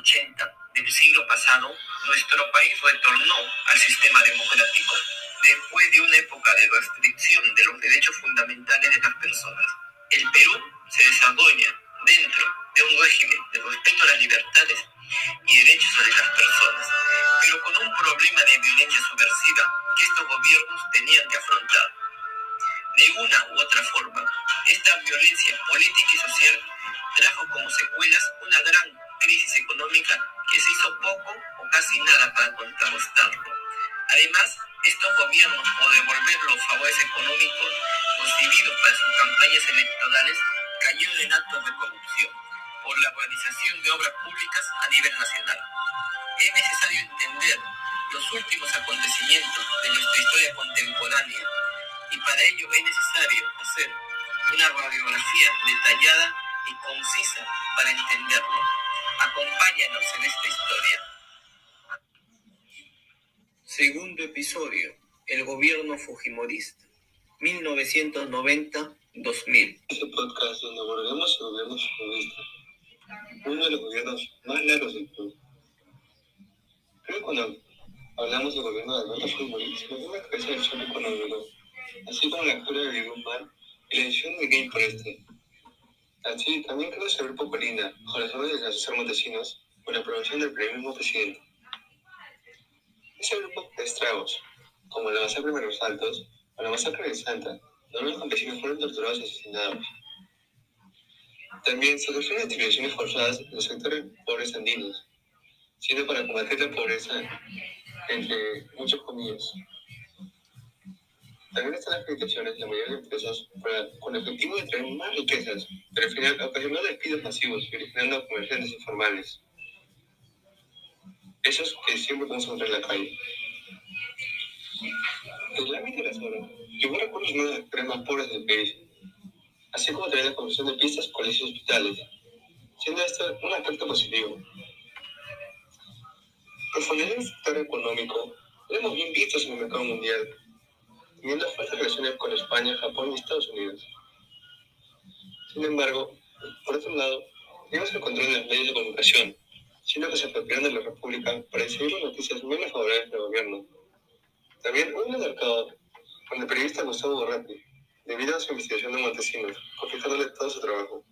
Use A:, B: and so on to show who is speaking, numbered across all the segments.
A: 80 del siglo pasado, nuestro país retornó al sistema democrático después de una época de restricción de los derechos fundamentales de las personas. El Perú se desarrolla dentro de un régimen de respeto a las libertades y derechos de las personas, pero con un problema de violencia subversiva que estos gobiernos tenían que afrontar. De una u otra forma, esta violencia política y social trajo como secuelas una gran crisis económica que se hizo poco o casi nada para contrarrestarlo. Además, estos gobiernos, o devolver los favores económicos recibidos para sus campañas electorales, cayeron en actos de corrupción por la organización de obras públicas a nivel nacional. Es necesario entender los últimos acontecimientos de nuestra historia contemporánea y para ello es necesario hacer una radiografía detallada y concisa para entenderlo. Acompáñanos en esta historia. Segundo episodio. El gobierno fujimorista. 1990-2000.
B: Este podcast donde abordamos el gobierno fujimorista, uno de los gobiernos más largos del Perú. Creo que cuando hablamos del gobierno de Alberto Fujimori, me a la cabeza el choque cuando duró, así como la captura de Vigumban y la edición de Game por este. Así, también creo saber poco linda, bajo las órdenes de asesores montesinos, con la aprobación del mismo presidente. Ese grupo de estragos, como la masacre de los Altos o la masacre de Santa, donde los campesinos fueron torturados y asesinados. También se refiere a distribuciones forzadas en los sectores pobres andinos, siendo para combatir la pobreza, entre muchos comillas. También están las limitaciones de la mayoría de empresas para, con el objetivo de traer más riquezas, pero al final ocasionó despidos masivos y originando comerciantes informales. Esos que siempre podemos encontrar en la calle. El ámbito de la zona, igual recursos uno de los sectores más pobres del país, así como también la construcción de pistas, colegios y hospitales, siendo esto un aspecto positivo. Profundizar en el sector económico, lo hemos bien visto en el mercado mundial, teniendo relaciones con España, Japón y Estados Unidos. Sin embargo, por otro lado, tenemos el control de los medios de comunicación, siendo que se apropiaron de la República para decidir las noticias menos favorables del gobierno. También hubo un mercado con el periodista Gustavo Borrati, debido a su investigación de Montesinos, confiscándole todo su trabajo.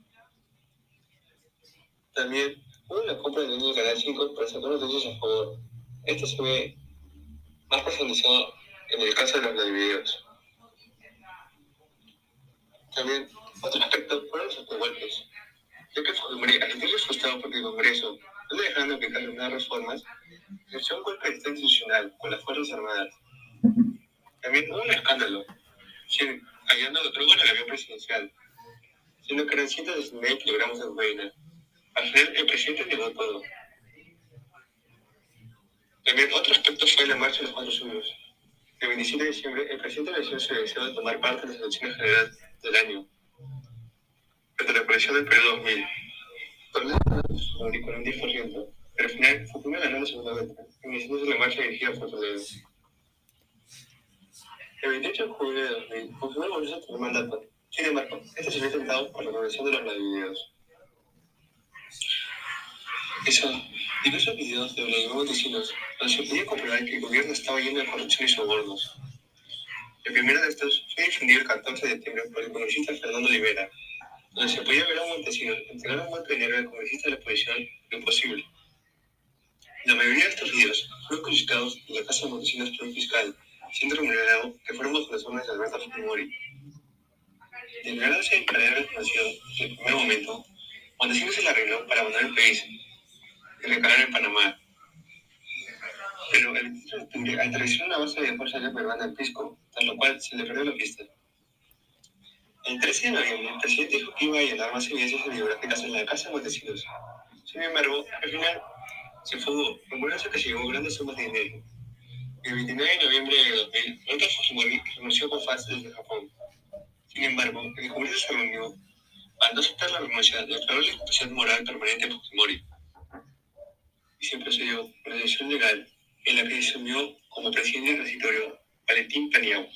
B: También hubo la compra del dueño del Canal 5 para sacar noticias a favor. Esto se ve más profundizado en el caso de los videos. También, otro aspecto fueron los autogolpes, ya que al sentirse frustrado porque el Congreso no dejaron aplicar nuevas reformas, realizó un golpe de Estado institucional con las Fuerzas Armadas. También hubo un escándalo, hallando droga en el avión presidencial, siendo que eran cientos de mil kilogramos de cocaína. Al final, el presidente negó todo. También otro aspecto fue la marcha de los cuatro suyos. El 27 de diciembre, el presidente anunció su deseo de tomar parte en las elecciones generales del año, desde la coalición del periodo 2000. Torneo con un 10%, pero al final Fukuyama ganó la segunda vuelta, iniciándose la marcha dirigida por Toledo. El 28 de julio de 2000, Fukuyama volvió a tener mandato. Sin embargo, este se vio tentado por la convención de los Nadivideos. Hizo diversos videos de Montesinos donde se podía comprobar que el gobierno estaba lleno de corrupción y sobornos. El primero de estos fue difundido el 14 de septiembre por el congresista Fernando Rivera, donde se podía ver a Montesinos entregar un monto de dinero al congresista de la oposición lo imposible. La mayoría de estos videos fueron consultados en la casa de Montesinos por un fiscal, siendo remunerado que fueron bajo las órdenes de Alberto Fujimori. De negarse a impedir reconocido desde el primer momento, Montesinos se la arregló para abandonar el país y recalar en Panamá. Pero el 23 de octubre aterrizó una base de fuerza aérea peruana en Pisco, tras lo cual se le perdió la pista. El 13 de noviembre, el presidente dijo que iba a llenar más evidencias bibliográficas en la casa de Montesinos. Sin embargo, al final se fugó, rumorando que se llevó grandes sumas de dinero. El 29 de noviembre de 2000, Alberto Fujimori renunció con fans desde Japón. Sin embargo, el Congreso se reunió. Al no aceptar la renuncia, declaró la incapacidad moral permanente a Fujimori. Se legal en la que asumió como presidente del transitorio Valentín Paniagua.